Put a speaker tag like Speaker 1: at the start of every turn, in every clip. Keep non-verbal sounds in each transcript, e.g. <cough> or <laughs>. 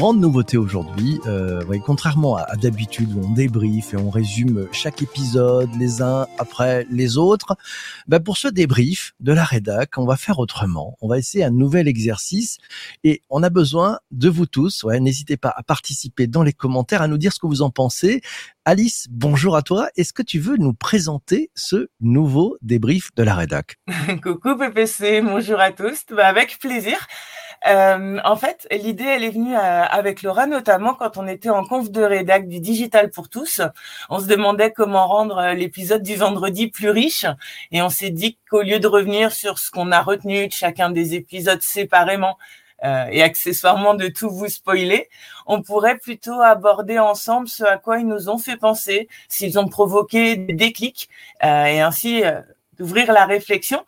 Speaker 1: grande nouveauté aujourd'hui. Euh, contrairement à, d'habitude où on débrief et on résume chaque épisode les uns après les autres, bah pour ce débrief de la rédac, on va faire autrement. On va essayer un nouvel exercice et on a besoin de vous tous. Ouais, n'hésitez pas à participer dans les commentaires, à nous dire ce que vous en pensez. Alice, bonjour à toi. Est-ce que tu veux nous présenter ce nouveau débrief de la rédac? <laughs>
Speaker 2: Coucou PPC, bonjour à tous. Bah, avec plaisir. Euh, en fait, l'idée, elle est venue euh, avec Laura, notamment quand on était en conf de rédac du Digital pour tous. On se demandait comment rendre euh, l'épisode du vendredi plus riche. Et on s'est dit qu'au lieu de revenir sur ce qu'on a retenu de chacun des épisodes séparément, euh, et accessoirement de tout vous spoiler, on pourrait plutôt aborder ensemble ce à quoi ils nous ont fait penser, s'ils ont provoqué des déclics, euh, et ainsi d'ouvrir la réflexion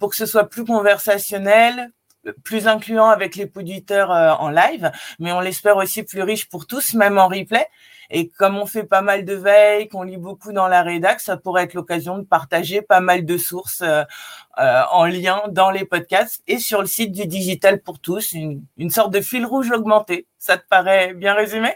Speaker 2: pour que ce soit plus conversationnel, plus incluant avec les auditeurs euh, en live, mais on l'espère aussi plus riche pour tous, même en replay. Et comme on fait pas mal de veille, qu'on lit beaucoup dans la rédac, ça pourrait être l'occasion de partager pas mal de sources euh, euh, en lien dans les podcasts et sur le site du Digital pour tous, une, une sorte de fil rouge augmenté. Ça te paraît bien résumé?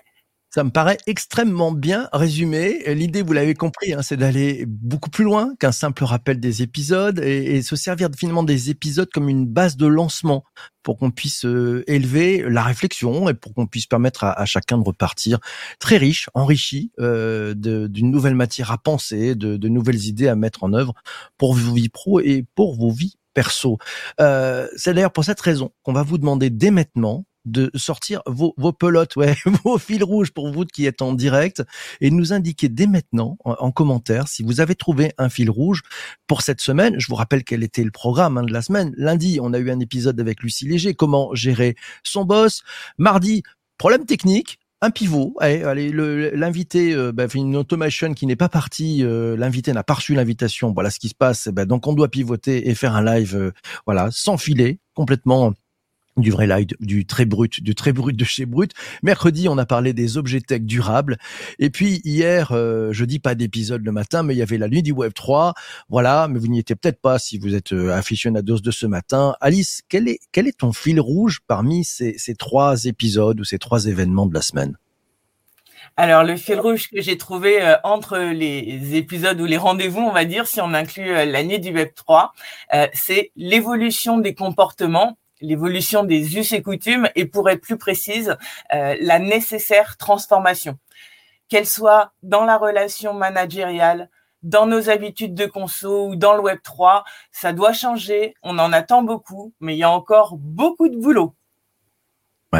Speaker 1: Ça me paraît extrêmement bien résumé. L'idée, vous l'avez compris, hein, c'est d'aller beaucoup plus loin qu'un simple rappel des épisodes et, se servir finalement des épisodes comme une base de lancement pour qu'on puisse euh, élever la réflexion et pour qu'on puisse permettre à, chacun de repartir très riche, enrichi euh, d'une nouvelle matière à penser, de, de, nouvelles idées à mettre en œuvre pour vos vies pro et pour vos vies perso. Euh, c'est d'ailleurs pour cette raison qu'on va vous demander dès maintenant de sortir vos, vos pelotes, ouais, <laughs> vos fils rouges pour vous qui êtes en direct et nous indiquer dès maintenant en, commentaire si vous avez trouvé un fil rouge pour cette semaine. Je vous rappelle quel était le programme hein, de la semaine. Lundi, on a eu un épisode avec Lucie Léger, comment gérer son boss. Mardi, problème technique, un pivot. Allez, allez l'invité, euh, bah, une automation qui n'est pas partie. Euh, l'invité n'a pas reçu l'invitation. Voilà ce qui se passe. Bah, donc on doit pivoter et faire un live, euh, voilà, sans filet, complètement du vrai live, du très brut, du très brut de chez Brut. Mercredi, on a parlé des objets tech durables. Et puis hier, euh, je dis pas d'épisode le matin, mais il y avait la nuit du Web 3. Voilà, mais vous n'y étiez peut-être pas si vous êtes euh, aficionados de ce matin. Alice, quel est, quel est ton fil rouge parmi ces, trois épisodes ou ces trois événements de la semaine?
Speaker 2: Alors le fil rouge que j'ai trouvé euh, entre les épisodes ou les rendez-vous, on va dire, si on inclut euh, l'année du Web 3, euh, c'est l'évolution des comportements l'évolution des us et coutumes et pour être plus précise, euh, la nécessaire transformation, qu'elle soit dans la relation managériale, dans nos habitudes de conso ou dans le Web 3, ça doit changer. On en attend beaucoup, mais il y a encore beaucoup de boulot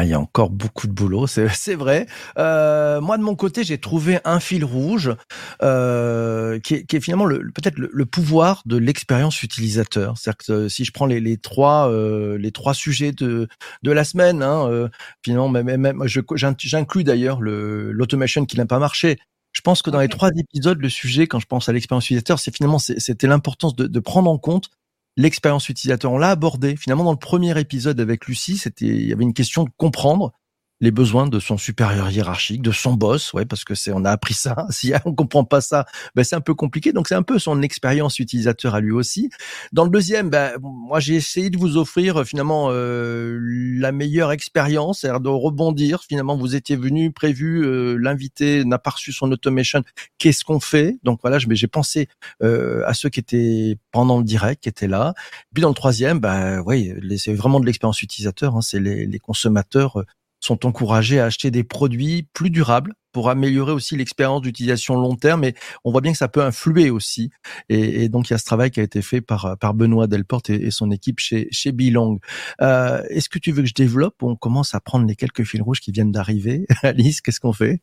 Speaker 1: il y a encore beaucoup de boulot, <laughs> c'est vrai. Euh, moi, de mon côté, j'ai trouvé un fil rouge euh, qui, est, qui, est, finalement peut-être le, pouvoir de l'expérience utilisateur. C'est-à-dire que euh, si je prends les, les trois euh, les trois sujets de de la semaine, hein, euh, finalement, même, même j'inclus d'ailleurs l'automation qui n'a pas marché. Je pense que dans les trois épisodes, le sujet, quand je pense à l'expérience utilisateur, c'est finalement c'était l'importance de, de prendre en compte l'expérience utilisateur. On l'a abordé finalement dans le premier épisode avec Lucie. C'était, il y avait une question de comprendre les besoins de son supérieur hiérarchique, de son boss, ouais, parce que c'est, on a appris ça. <laughs> Si on comprend pas ça, ben c'est un peu compliqué. Donc c'est un peu son expérience utilisateur à lui aussi. Dans le deuxième, ben moi j'ai essayé de vous offrir finalement euh, la meilleure expérience, c'est-à-dire de rebondir. Finalement, vous étiez venu, prévu, euh, l'invité n'a pas reçu son automation. Qu'est-ce qu'on fait? Donc voilà, j'ai pensé euh, à ceux qui étaient pendant le direct, qui étaient là. Puis dans le troisième, ben oui, c'est vraiment de l'expérience utilisateur. Hein, c'est les, les consommateurs sont encouragés à acheter des produits plus durables pour améliorer aussi l'expérience d'utilisation long terme. Et on voit bien que ça peut influer aussi. Et, donc il y a ce travail qui a été fait par par Benoît Delporte et, son équipe chez chez Bilang. Euh, Est-ce que tu veux que je développe ou on commence à prendre les quelques fils rouges qui viennent d'arriver? <laughs> Alice, qu'est-ce qu'on fait?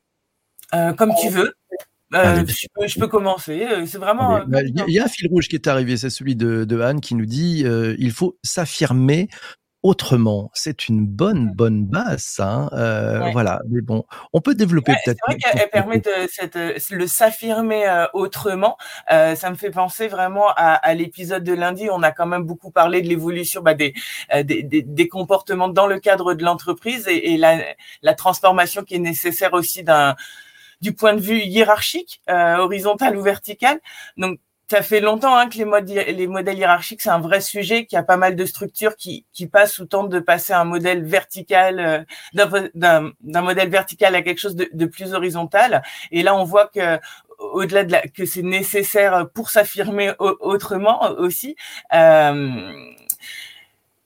Speaker 2: Euh, Comme tu veux. Euh, je, peux, commencer. C'est vraiment.
Speaker 1: Bah, il y, a un fil rouge qui est arrivé, c'est celui de, de Anne qui nous dit euh, il faut s'affirmer autrement. C'est une bonne, bonne base, ça. Hein. Euh, voilà, mais bon, on peut développer peut-être.
Speaker 2: C'est vrai qu'elle permet de cette, euh, le s'affirmer euh, autrement. Euh, ça me fait penser vraiment à, à l'épisode de lundi. On a quand même beaucoup parlé de l'évolution bah, des, des, des, des, comportements dans le cadre de l'entreprise et, et la, la, transformation qui est nécessaire aussi d'un du point de vue hiérarchique, horizontal ou vertical. Donc ça fait longtemps hein, que les, modèles, les modèles hiérarchiques, c'est un vrai sujet, qu'il y a pas mal de structures qui, qui passent ou tentent de passer un modèle vertical, euh, d'un modèle vertical à quelque chose de, de, plus horizontal. Et là, on voit que au-delà de la, que c'est nécessaire pour s'affirmer autrement aussi. Euh,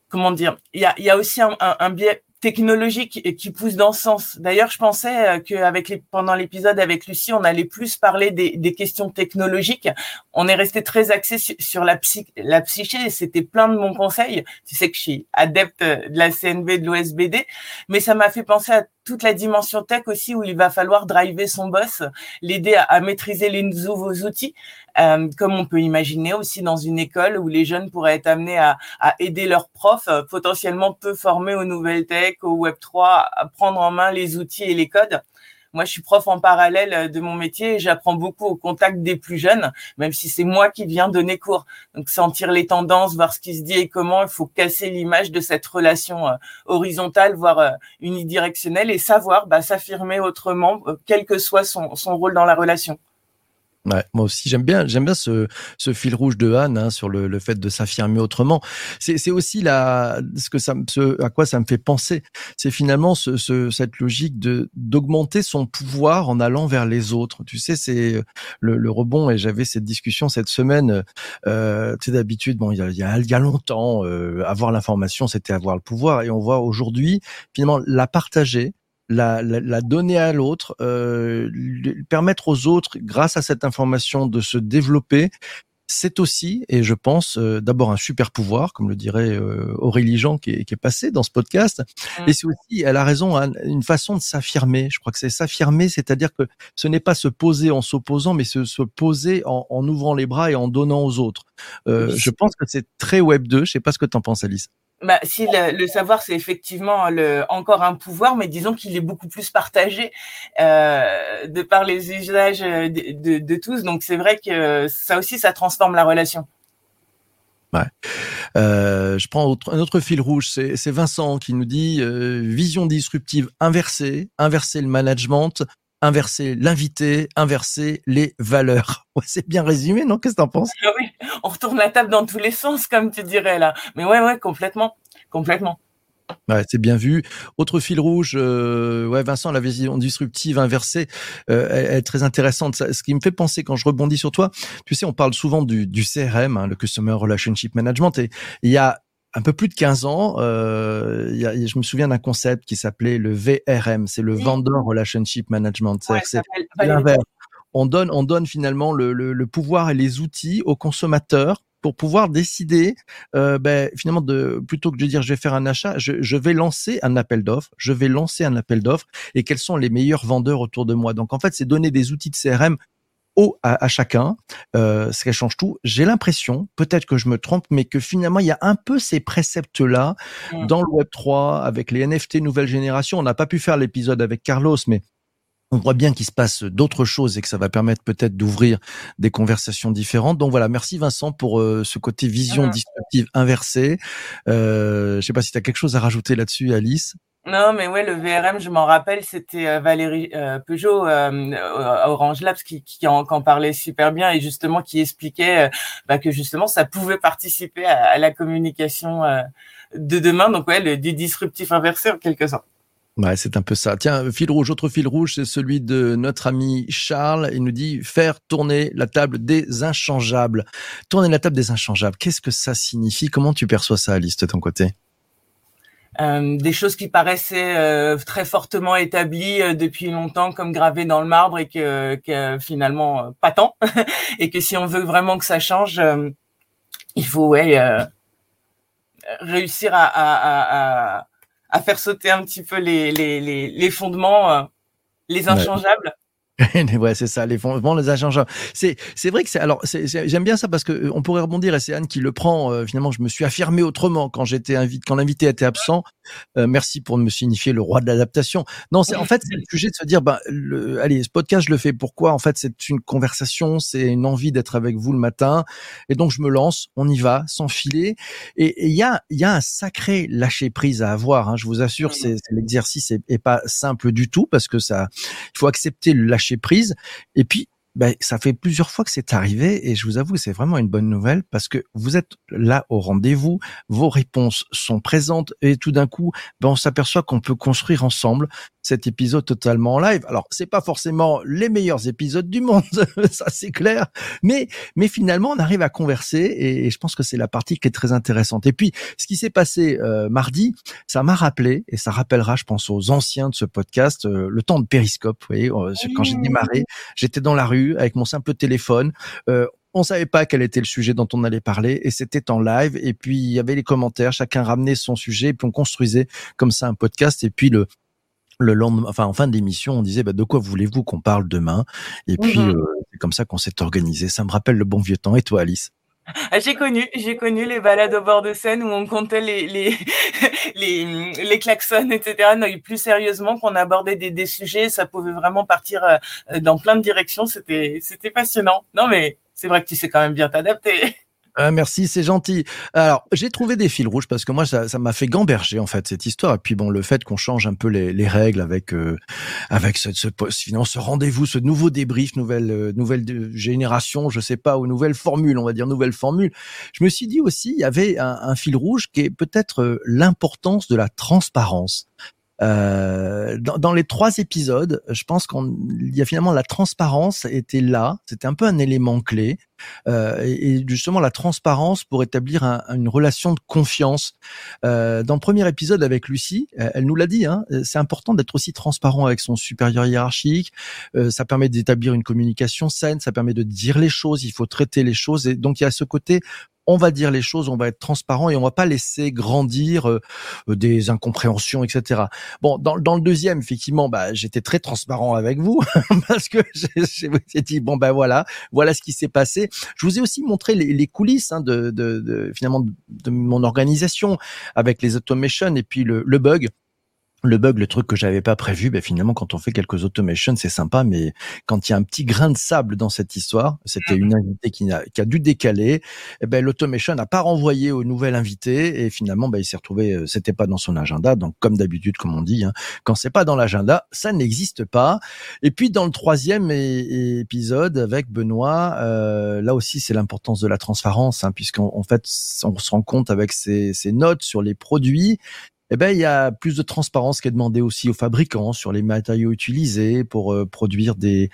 Speaker 2: comment dire Il y a, y a aussi un, un biais technologique qui pousse dans ce sens. D'ailleurs, je pensais euh, qu'avec les, pendant l'épisode avec Lucie, on allait plus parler des, des, questions technologiques. On est resté très axé sur, la, psy, la psyché c'était plein de mon conseil. Tu sais que je suis adepte de la CNB, de l'OSBD, mais ça m'a fait penser à toute la dimension tech aussi où il va falloir driver son boss, l'aider à, maîtriser les nouveaux outils, euh, comme on peut imaginer aussi dans une école où les jeunes pourraient être amenés à, à aider leurs profs euh, potentiellement peu formés aux nouvelles tech, au Web 3, à prendre en main les outils et les codes. Moi, je suis prof en parallèle euh, de mon métier et j'apprends beaucoup au contact des plus jeunes, même si c'est moi qui viens donner cours. Donc, sentir les tendances, voir ce qui se dit et comment, il faut casser l'image de cette relation euh, horizontale, voire euh, unidirectionnelle et savoir bah, s'affirmer autrement, quel que soit son, son rôle dans la relation.
Speaker 1: Ouais, moi aussi, j'aime bien, j'aime bien ce, ce fil rouge de Anne hein, sur le, le, fait de s'affirmer autrement. C'est aussi la, ce que ça, ce, à quoi ça me fait penser. C'est finalement ce, ce, cette logique de d'augmenter son pouvoir en allant vers les autres. Tu sais, c'est le, le, rebond. Et j'avais cette discussion cette semaine. Euh, tu sais, d'habitude, bon, il y a, y a longtemps, euh, avoir l'information, c'était avoir le pouvoir. Et on voit aujourd'hui, finalement, la partager la, la, la donner à l'autre, euh, permettre aux autres, grâce à cette information, de se développer. C'est aussi, et je pense, euh, d'abord un super pouvoir, comme le dirait euh, Aurélie Jean qui est, qui est passé dans ce podcast. Mmh. Et c'est aussi, elle a raison, hein, une façon de s'affirmer. Je crois que c'est s'affirmer, c'est-à-dire que ce n'est pas se poser en s'opposant, mais se, se poser en, en, ouvrant les bras et en donnant aux autres. Euh, je pense que c'est très Web 2. Je sais pas ce que tu en penses, Alice.
Speaker 2: Bah, si le, le savoir c'est effectivement le, encore un pouvoir, mais disons qu'il est beaucoup plus partagé euh, de par les usages de, de, de tous. Donc c'est vrai que ça aussi ça transforme la relation.
Speaker 1: Ouais. Euh, je prends un autre fil rouge, c'est Vincent qui nous dit euh, vision disruptive inversée, inverser le management, inverser l'invité, inverser les valeurs. <laughs> Ouais, c'est bien résumé, non? Qu'est-ce que t'en penses?
Speaker 2: Ah Oui, on retourne la table dans tous les sens, comme tu dirais là. Mais ouais, ouais, complètement, complètement.
Speaker 1: Ouais, c'est bien vu. Autre fil rouge, euh, ouais, Vincent, la vision disruptive inversée euh, est, est, très intéressante. Ça, ce qui me fait penser quand je rebondis sur toi, tu sais, on parle souvent du, du CRM, hein, le Customer Relationship Management, et il y a un peu plus de 15 ans, euh, y a, je me souviens d'un concept qui s'appelait le VRM, c'est le Vendor Relationship Management. Ouais, c'est l'inverse. On donne, on donne finalement le, le, le, pouvoir et les outils aux consommateurs pour pouvoir décider, euh, ben, finalement, de plutôt que de dire je vais faire un achat, je, je vais lancer un appel d'offres, je vais lancer un appel d'offres et quels sont les meilleurs vendeurs autour de moi. Donc en fait, c'est donner des outils de CRM à, à chacun, euh, ce qui change tout. J'ai l'impression, peut-être que je me trompe, mais que finalement il y a un peu ces préceptes-là mmh. dans le Web 3 avec les NFT nouvelle génération. On n'a pas pu faire l'épisode avec Carlos, mais on voit bien qu'il se passe d'autres choses et que ça va permettre peut-être d'ouvrir des conversations différentes. Donc voilà, merci Vincent pour euh, ce côté vision mmh. disruptive inversée. Euh, je sais pas si tu as quelque chose à rajouter là-dessus, Alice.
Speaker 2: Non, mais ouais, le VRM, je m'en rappelle, c'était euh, Valérie euh, Peugeot euh, à Orange Labs qui, en, parlait super bien et justement qui expliquait euh, bah, que justement ça pouvait participer à, la communication euh, de demain. Donc ouais, du disruptif inversé en quelque sorte.
Speaker 1: Ouais, c'est un peu ça. Tiens, fil rouge, autre fil rouge, c'est celui de notre ami Charles. Il nous dit faire tourner la table des inchangeables. Tourner la table des inchangeables, qu'est-ce que ça signifie? Comment tu perçois ça, Alice, de ton côté?
Speaker 2: Euh, des choses qui paraissaient euh, très fortement établies euh, depuis longtemps comme gravées dans le marbre et que, que finalement pas tant. <laughs> Et que si on veut vraiment que ça change euh, il faut ouais réussir à, à, à, à, faire sauter un petit peu les, les, les, les fondements les inchangeables <laughs>
Speaker 1: ouais, c'est ça, les fondements, les inchangeables. C'est, c'est vrai que c'est, alors, c'est, j'aime bien ça parce que euh, on pourrait rebondir et c'est Anne qui le prend. Euh, finalement, je me suis affirmé autrement quand j'étais invité, quand l'invité était absent. Euh, merci pour me signifier le roi de l'adaptation. Non, c'est, en fait, c'est le sujet de se dire, bah, le, allez, ce podcast, je le fais pourquoi? En fait, c'est une conversation, c'est une envie d'être avec vous le matin. Et donc, je me lance, on y va, sans filer. Et il y a, il y a un sacré lâcher prise à avoir, hein, je vous assure, c'est, c'est l'exercice est, est pas simple du tout parce que ça, il faut accepter le lâcher prise. Et puis, ben, ça fait plusieurs fois que c'est arrivé et je vous avoue, c'est vraiment une bonne nouvelle parce que vous êtes là au rendez-vous, vos réponses sont présentes et tout d'un coup, ben, on s'aperçoit qu'on peut construire ensemble cet épisode totalement en live. Alors, c'est pas forcément les meilleurs épisodes du monde, <laughs> ça c'est clair, mais mais finalement, on arrive à converser et, je pense que c'est la partie qui est très intéressante. Et puis, ce qui s'est passé euh, mardi, ça m'a rappelé et ça rappellera, je pense, aux anciens de ce podcast, euh, le temps de Périscope. Vous voyez, euh, quand j'ai démarré, j'étais dans la rue avec mon simple téléphone. Euh, on savait pas quel était le sujet dont on allait parler et c'était en live et puis il y avait les commentaires, chacun ramenait son sujet et puis on construisait comme ça un podcast et puis le le lendemain, enfin en fin d'émission, on disait bah, de quoi voulez-vous qu'on parle demain? Et puis mmh euh, c'est comme ça qu'on s'est organisé. Ça me rappelle le bon vieux temps. Et toi, Alice?
Speaker 2: Ah, j'ai connu, j'ai connu les balades au bord de Seine où on comptait les les <laughs> les, les klaxons, etc. Non, plus sérieusement, qu'on abordait des, des sujets, ça pouvait vraiment partir euh, dans plein de directions. C'était c'était passionnant. Non, mais c'est vrai que tu sais quand même bien t'adapter.
Speaker 1: Ah, merci, c'est gentil. Alors, j'ai trouvé des fils rouges parce que moi, ça, ça m'a fait gamberger en fait cette histoire. Et puis bon, le fait qu'on change un peu les, les règles avec euh, avec ce, ce, ce rendez-vous, ce nouveau débrief, nouvelle euh, nouvelle génération, je sais pas, ou nouvelle formule, on va dire nouvelle formule. Je me suis dit aussi, il y avait un, un fil rouge qui est peut-être euh, l'importance de la transparence. Euh, dans, dans, les trois épisodes, je pense qu'il y a finalement la transparence était là, c'était un peu un élément clé, euh, et, justement la transparence pour établir un, une relation de confiance. Euh, dans le premier épisode avec Lucie, elle nous l'a dit, hein, c'est important d'être aussi transparent avec son supérieur hiérarchique. Euh, ça permet d'établir une communication saine, ça permet de dire les choses, il faut traiter les choses, et donc il y a ce côté on va dire les choses, on va être transparent et on va pas laisser grandir euh, des incompréhensions, etc. Bon, dans, dans le deuxième, effectivement, bah, j'étais très transparent avec vous <laughs> parce que je vous ai dit bon ben voilà, voilà ce qui s'est passé. Je vous ai aussi montré les, coulisses hein, de, finalement de, mon organisation avec les automations et puis le bug le bug, le truc que j'avais pas prévu, ben finalement, quand on fait quelques automations, c'est sympa, mais quand il y a un petit grain de sable dans cette histoire, c'était une invitée qui a, qui a dû décaler, eh ben l'automation n'a pas renvoyé au nouvel invité et finalement, ben il s'est retrouvé, euh, c'était pas dans son agenda. Donc, comme d'habitude, comme on dit, hein, quand c'est pas dans l'agenda, ça n'existe pas. Et puis dans le troisième épisode avec Benoît, euh, là aussi, c'est l'importance de la transparence, hein, puisqu'en fait, on se rend compte avec ces ses notes sur les produits eh ben il y a plus de transparence qui est demandé aussi aux fabricants sur les matériaux utilisés pour euh, produire des,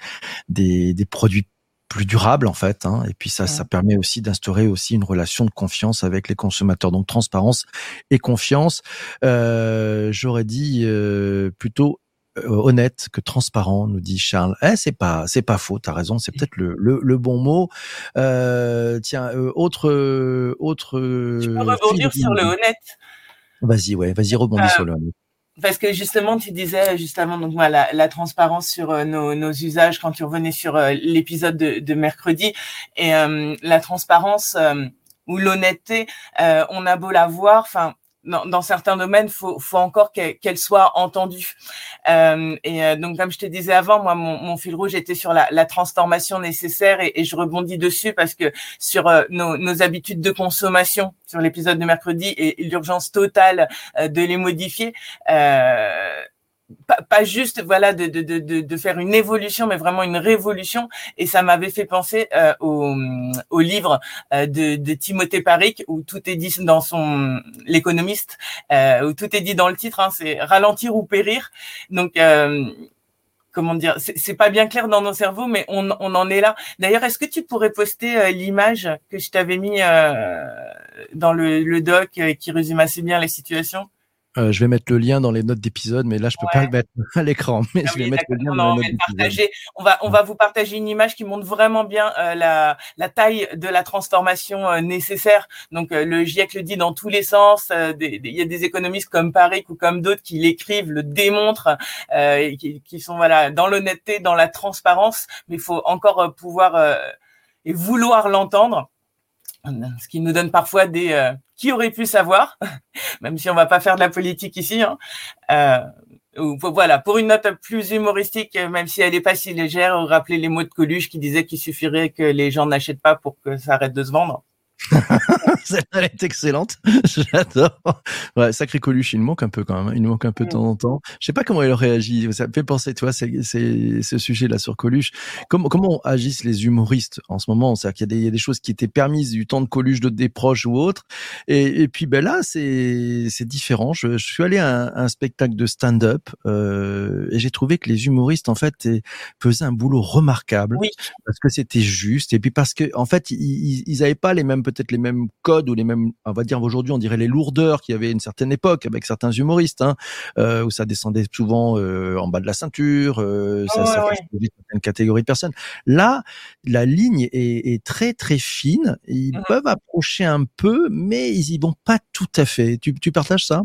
Speaker 1: des, des produits plus durables en fait hein. et puis ça ça permet aussi d'instaurer aussi une relation de confiance avec les consommateurs. Donc transparence et confiance euh, j'aurais dit euh, plutôt euh, honnête que transparent nous dit Charles. Eh c'est pas c'est pas faux t'as raison c'est peut-être le, le, le bon mot. Euh, tiens autre autre
Speaker 2: tu peux rebondir sur le honnête
Speaker 1: Vas-y, ouais, vas-y, rebondis sur le.
Speaker 2: Parce que justement, tu disais justement donc voilà la, transparence sur euh, nos, nos, usages quand tu revenais sur euh, l'épisode de, de, mercredi et euh, la transparence ou l'honnêteté, on a beau la voir, enfin dans, dans, certains domaines, faut, faut encore qu'elle soit entendue. Euh, et euh, donc, comme je te disais avant, moi, mon, mon fil rouge était sur la, la transformation nécessaire et, et, je rebondis dessus parce que sur euh, nos, nos, habitudes de consommation, sur l'épisode de mercredi et, l'urgence totale euh, de les modifier. Euh, pas, pas, juste voilà de, de, de, de, faire une évolution mais vraiment une révolution. Et ça m'avait fait penser euh, au, au, livre euh, de, Timothée Paric où tout est dit dans son l'économiste euh, où tout est dit dans le titre hein, c'est ralentir ou périr donc euh, comment dire c'est pas bien clair dans nos cerveaux mais on, on en est là. D'ailleurs est-ce que tu pourrais poster euh, l'image que je t'avais mis dans le, le doc qui résume assez bien les situations?
Speaker 1: Euh, je vais mettre le lien dans les notes d'épisode, mais là je peux pas le mettre <laughs> à l'écran. Mais ah je vais mettre le lien dans les notes
Speaker 2: partager. On va on va vous partager une image qui montre vraiment bien euh, la la taille de la transformation euh, nécessaire. Donc le GIEC le dit dans tous les sens. Il y a des économistes comme Paris ou comme d'autres qui l'écrivent, le démontrent, qui, qui, sont voilà dans l'honnêteté, dans la transparence. Mais il faut encore pouvoir et vouloir l'entendre <laughs> ce qui nous donne parfois des euh, qui aurait pu savoir, <laughs> même si on va pas faire de la politique ici. Hein. Euh, voilà, pour une note plus humoristique, même si elle est pas si légère, rappeler les mots de Coluche qui disait qu'il suffirait que les gens n'achètent pas pour que ça arrête de se vendre. <laughs>
Speaker 1: Elle est excellente. <laughs> J'adore. Ouais, sacré Coluche, il nous manque un peu quand même. Hein. Il nous manque un peu de temps en temps. Je sais pas comment il réagit. Ça me fait penser, tu vois, c'est ce sujet-là sur Coluche. Comment, comment agissent les humoristes en ce moment? C'est-à-dire qu'il y, a des choses qui étaient permises du temps de Coluche, de des proches ou autres. Et, et puis, ben là, c'est différent. Je, je, suis allé à un, un spectacle de stand-up euh, et j'ai trouvé que les humoristes, en fait, faisaient un boulot remarquable.
Speaker 2: Oui.
Speaker 1: Parce que c'était juste. Et puis parce que, en fait, ils, ils avaient pas les mêmes peut-être les mêmes codes ou les mêmes, on va dire aujourd'hui, on dirait les lourdeurs qu'il y avait une certaine époque avec certains humoristes, hein, euh, où ça descendait souvent euh, en bas de la ceinture, euh, ça, ça ouais. certaines catégories de personnes. Là, la ligne est, est très très fine. Ils mmh. peuvent approcher un peu, mais ils y vont pas tout à fait. Tu, tu partages ça?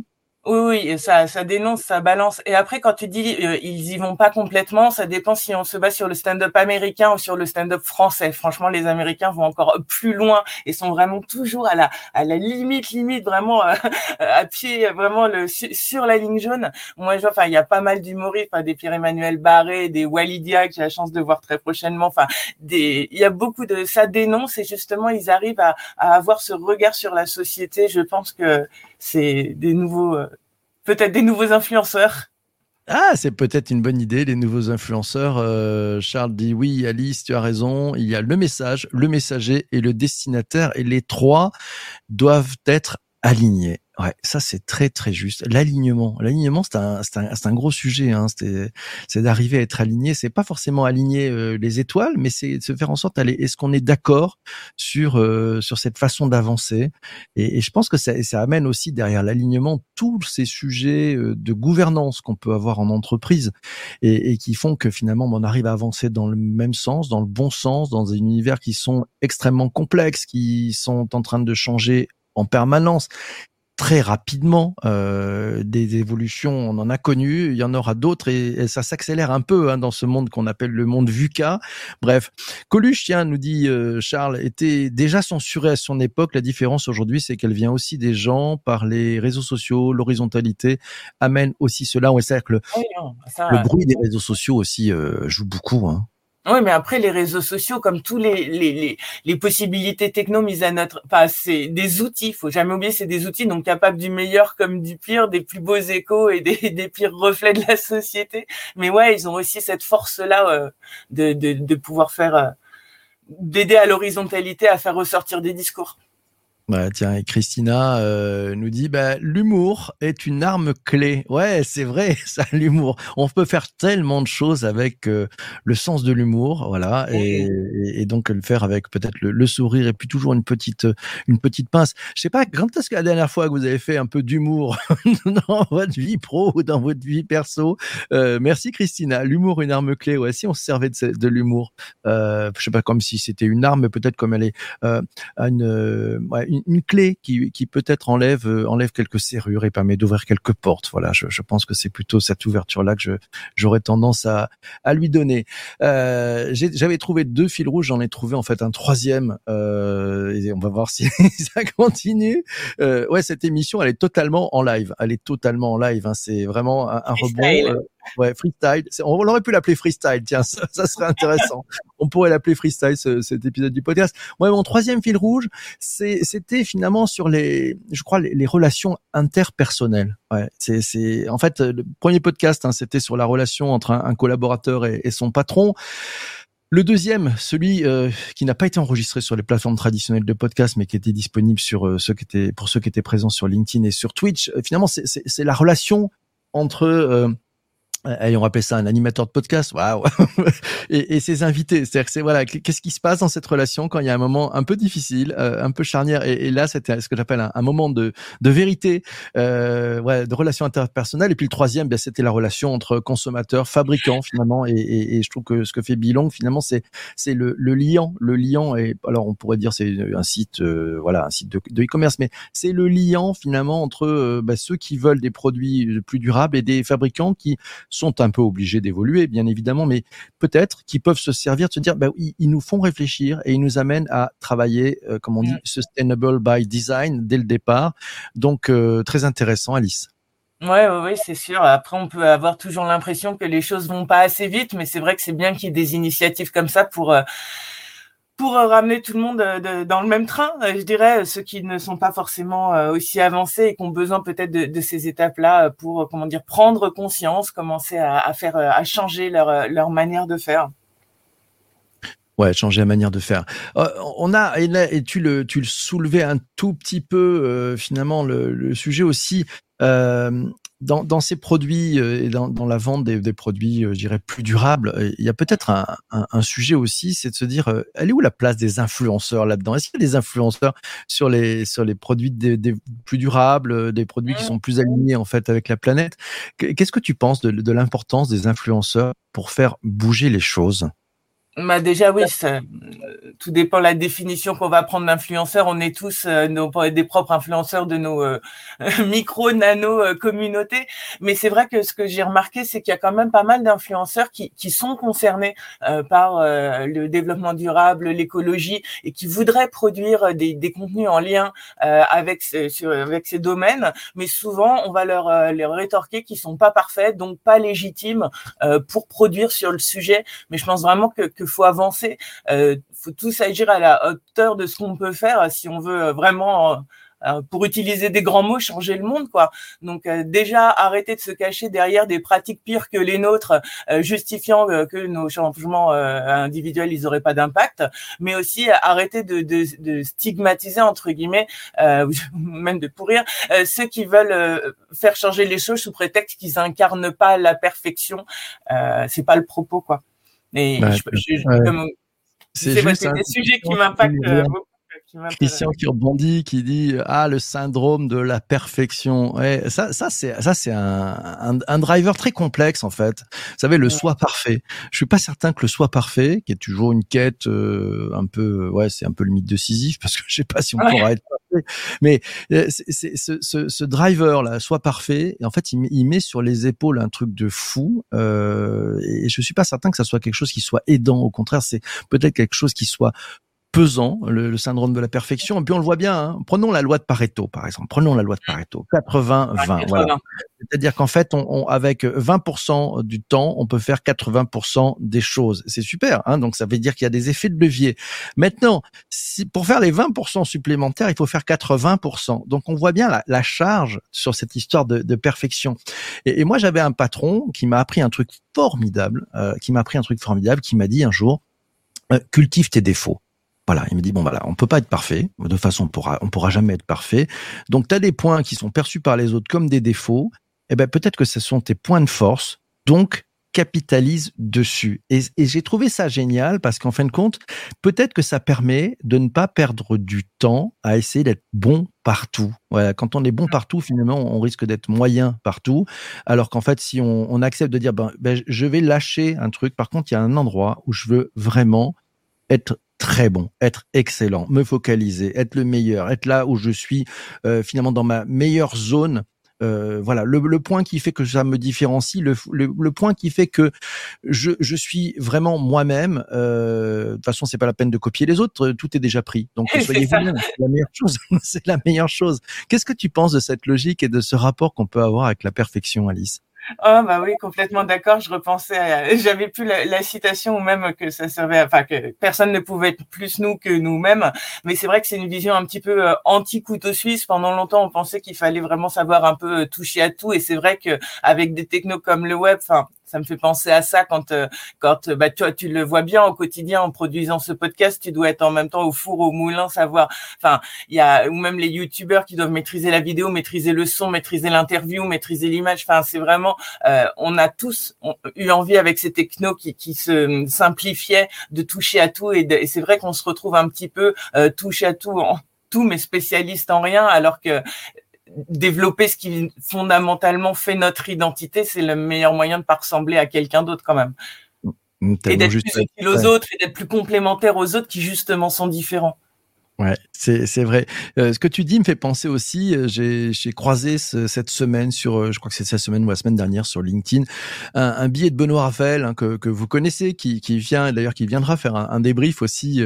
Speaker 2: Oui, oui, ça, ça dénonce, ça balance. Et après, quand tu dis euh, ils y vont pas complètement, ça dépend si on se base sur le stand-up américain ou sur le stand-up français. Franchement, les Américains vont encore plus loin et sont vraiment toujours à la à la limite, limite vraiment euh, à pied, vraiment le sur la ligne jaune. Moi, je vois, enfin, il y a pas mal d'humoristes, enfin, des Pierre-Emmanuel Barré, des Walidia que j'ai la chance de voir très prochainement. Enfin, des, il y a beaucoup de ça dénonce et justement, ils arrivent à, à avoir ce regard sur la société. Je pense que c'est des nouveaux, euh, peut-être des nouveaux influenceurs.
Speaker 1: Ah, c'est peut-être une bonne idée, les nouveaux influenceurs. Euh, Charles dit oui, Alice, tu as raison. Il y a le message, le messager et le destinataire, et les trois doivent être alignés. Ouais, ça c'est très très juste. L'alignement, l'alignement c'est un c'est un, un, gros sujet. Hein. C'est d'arriver à être aligné. C'est pas forcément aligner euh, les étoiles, mais c'est de se faire en sorte d'aller. Est-ce qu'on est d'accord sur euh, sur cette façon d'avancer? Et, et, je pense que ça, ça amène aussi derrière l'alignement tous ces sujets euh, de gouvernance qu'on peut avoir en entreprise et, et, qui font que finalement on arrive à avancer dans le même sens, dans le bon sens, dans des univers qui sont extrêmement complexes, qui sont en train de changer en permanence très rapidement euh, des évolutions. On en a connu, il y en aura d'autres et, ça s'accélère un peu hein, dans ce monde qu'on appelle le monde VUCA. Bref, Coluche, tiens, nous dit euh, Charles, était déjà censuré à son époque. La différence aujourd'hui, c'est qu'elle vient aussi des gens par les réseaux sociaux. L'horizontalité amène aussi cela. Ouais, c'est que le, le, bruit des réseaux sociaux aussi euh, joue beaucoup. Hein.
Speaker 2: Oui, mais après les réseaux sociaux, comme tous les les, les, les possibilités techno mises à notre, enfin c'est des outils. Faut jamais oublier, c'est des outils donc capables du meilleur comme du pire, des plus beaux échos et des, <laughs> des pires reflets de la société. Mais ouais, ils ont aussi cette force là euh, de, de, de pouvoir faire euh, d'aider à l'horizontalité à faire ressortir des discours.
Speaker 1: Bah, tiens, et Christina euh, nous dit bah, l'humour est une arme clé. Ouais, c'est vrai, <laughs> ça, l'humour. On peut faire tellement de choses avec euh, le sens de l'humour, voilà, et, et, donc le faire avec peut-être le, le, sourire et puis toujours une petite une petite pince. Je sais pas quand est-ce que la dernière fois que vous avez fait un peu d'humour <laughs> dans votre vie pro ou dans votre vie perso? Euh, merci Christina. L'humour une arme clé. Ouais, si on se servait de, de l'humour, euh, je sais pas comme si c'était une arme, mais peut-être comme elle est euh, une, ouais, une une, clé qui, qui peut-être enlève euh, enlève quelques serrures et permet d'ouvrir quelques portes. Voilà, je, je pense que c'est plutôt cette ouverture-là que je j'aurais tendance à, à lui donner. Euh, J'avais trouvé deux fils rouges, j'en ai trouvé en fait un troisième. Euh, et on va voir si <laughs> ça continue. Euh, ouais, cette émission, elle est totalement en live. Elle est totalement en live. Hein. C'est vraiment un, un rebond. Ouais, freestyle. On aurait pu l'appeler freestyle. Tiens, ça, serait intéressant. on pourrait l'appeler freestyle ce, cet épisode du podcast. Moi, mon troisième fil rouge, c'était finalement sur les, je crois, les, relations interpersonnelles. Ouais, c'est, c'est, en fait, le premier podcast, hein, c'était sur la relation entre un, collaborateur et, son patron. Le deuxième, celui euh, qui n'a pas été enregistré sur les plateformes traditionnelles de podcast, mais qui était disponible sur euh, ceux qui étaient, pour ceux qui étaient présents sur LinkedIn et sur Twitch. Euh, finalement, c'est, la relation entre Allez, on rappelle ça un animateur de podcast, waouh <laughs> et, et, ses invités. C'est-à-dire c'est voilà, qu'est-ce qui se passe dans cette relation quand il y a un moment un peu difficile, euh, un peu charnière? Et, et là, c'était ce que j'appelle un, moment de, vérité, euh, de relation interpersonnelle. Et puis le troisième, bien, c'était la relation entre consommateur, fabricant finalement. Et, et, je trouve que ce que fait Bilong finalement, c'est c'est le, le liant, le liant. Et alors on pourrait dire c'est un site, euh, voilà, un site de e-commerce, mais c'est le liant finalement entre euh, bah, ceux qui veulent des produits plus durables et des fabricants qui sont un peu obligés d'évoluer, bien évidemment, mais peut-être qu'ils peuvent se servir de se dire, bah, ils, ils, nous font réfléchir et ils nous amènent à travailler, euh, comme on dit, sustainable by design dès le départ. Donc, euh, très intéressant, Alice.
Speaker 2: Ouais, ouais, ouais c'est sûr. Après, on peut avoir toujours l'impression que les choses vont pas assez vite, mais c'est vrai que c'est bien qu'il y ait des initiatives comme ça pour euh, pour ramener tout le monde dans le même train, je dirais, ceux qui ne sont pas forcément aussi avancés et qui ont besoin peut-être de, ces étapes-là pour, comment dire, prendre conscience, commencer à, faire, à changer leur, manière de faire.
Speaker 1: Ouais, changer la manière de faire. on a et, tu le tu le soulevais un tout petit peu finalement le, sujet aussi dans, dans ces produits euh, et dans, dans la vente des, des produits, euh, je dirais, plus durables, euh, il y a peut-être un, un, un, sujet aussi, c'est de se dire, elle est où la place des influenceurs là-dedans? Est-ce qu'il y a des influenceurs sur les, sur les produits des, des plus durables, des produits qui sont plus alignés en fait avec la planète? Qu'est-ce que tu penses de, de l'importance des influenceurs pour faire bouger les choses?
Speaker 2: Bah déjà oui, ça, tout dépend de la définition qu'on va prendre d'influenceur. On est tous euh, nos, des propres influenceurs de nos euh, <laughs> micro nano euh, communautés. Mais c'est vrai que ce que j'ai remarqué, c'est qu'il y a quand même pas mal d'influenceurs qui, qui sont concernés par le développement durable, l'écologie et qui voudraient produire des, des contenus en lien avec sur, avec ces domaines. Mais souvent, on va leur, leur rétorquer qu'ils sont pas parfaits, donc pas légitimes pour produire sur le sujet. Mais je pense vraiment que, que faut avancer. Euh, faut tous agir à la hauteur de ce qu'on peut faire si on veut vraiment euh, pour utiliser des grands mots, changer le monde, quoi. Donc euh, déjà arrêter de se cacher derrière des pratiques pires que les nôtres, euh, justifiant que nos changements individuels ils auraient pas d'impact, mais aussi arrêter de, de, de, stigmatiser entre guillemets, <laughs> même de pourrir ceux qui veulent faire changer les choses sous prétexte qu'ils incarnent pas la perfection. c'est pas le propos, quoi. Et c'est des sujets qui m'impactent beaucoup.
Speaker 1: Christian qui rebondit, qui dit ah le syndrome de la perfection. Ouais, ça, ça c'est ça c'est un, un, driver très complexe en fait. Vous savez le soi parfait. Je suis pas certain que le soi parfait, qui est toujours une quête euh, un peu ouais c'est un peu le mythe de Sisyphe parce que je sais pas si on pourra être parfait. Mais euh, c'est ce, ce, ce, driver là, soit parfait, et en fait il, il, met sur les épaules un truc de fou. Euh, et je suis pas certain que ça soit quelque chose qui soit aidant. Au contraire, c'est peut-être quelque chose qui soit pesant, le, syndrome de la perfection. Et puis on le voit bien. Hein. Prenons la loi de Pareto, par exemple. Prenons la loi de Pareto. 80-20. Voilà. C'est-à-dire qu'en fait, on, avec 20% du temps, on peut faire 80% des choses. C'est super. Hein Donc ça veut dire qu'il y a des effets de levier. Maintenant, si, pour faire les 20% supplémentaires, il faut faire 80%. Donc on voit bien la, la charge sur cette histoire de, de perfection. Et, et moi, j'avais un patron qui m'a appris un truc formidable, euh, qui m'a appris un truc formidable, qui m'a dit un jour, euh, cultive tes défauts. Voilà, il me dit bon voilà, on peut pas être parfait, de toute façon on pourra on pourra jamais être parfait. Donc tu as des points qui sont perçus par les autres comme des défauts, et eh ben peut-être que ce sont tes points de force. Donc capitalise dessus. Et, j'ai trouvé ça génial parce qu'en fin de compte, peut-être que ça permet de ne pas perdre du temps à essayer d'être bon partout. Voilà, quand on est bon partout, finalement, on risque d'être moyen partout. Alors qu'en fait, si on, on, accepte de dire, ben, ben, je vais lâcher un truc, par contre, il y a un endroit où je veux vraiment être très bon, être excellent, me focaliser, être le meilleur, être là où je suis euh, finalement dans ma meilleure zone. Euh, voilà, le, le, point qui fait que ça me différencie, le, le, point qui fait que je, je suis vraiment moi-même. Euh, de toute façon, c'est pas la peine de copier les autres, tout est déjà pris. Donc <laughs> soyez vous c'est la meilleure chose. <laughs> c'est la meilleure chose. Qu'est-ce que tu penses de cette logique et de ce rapport qu'on peut avoir avec la perfection, Alice?
Speaker 2: Oh bah oui, complètement d'accord. Je repensais, <laughs> j'avais plus la, citation ou même que ça servait, enfin que personne ne pouvait être plus nous que nous-mêmes. Mais c'est vrai que c'est une vision un petit peu euh, anti couteau suisse. Pendant longtemps, on pensait qu'il fallait vraiment savoir un peu euh, toucher à tout. Et c'est vrai que avec des technos comme le web, enfin ça me fait penser à ça quand euh, quand bah toi tu le vois bien au quotidien en produisant ce podcast tu dois être en même temps au four au moulin savoir enfin il y a ou même les youtubeurs qui doivent maîtriser la vidéo maîtriser le son maîtriser l'interview maîtriser l'image. Enfin c'est vraiment euh, on a tous eu envie avec ces technos qui qui se simplifiaient de toucher à tout et, et c'est vrai qu'on se retrouve un petit peu euh, touche à tout en tout mais spécialiste en rien alors que développer ce qui fondamentalement fait notre identité, c'est le meilleur moyen de pas ressembler à quelqu'un d'autre quand même. Mmh, et d'être plus utile aux autres et d'être plus complémentaire aux autres qui justement sont différents.
Speaker 1: Ouais, c'est c'est vrai. Euh, ce que tu dis me fait penser aussi. Euh, j'ai croisé cette semaine sur, euh, je crois que c'est cette semaine ou la semaine dernière sur LinkedIn, un, un billet de Benoît Raphaël hein, que que vous connaissez, qui qui vient d'ailleurs qui viendra faire un, un débrief aussi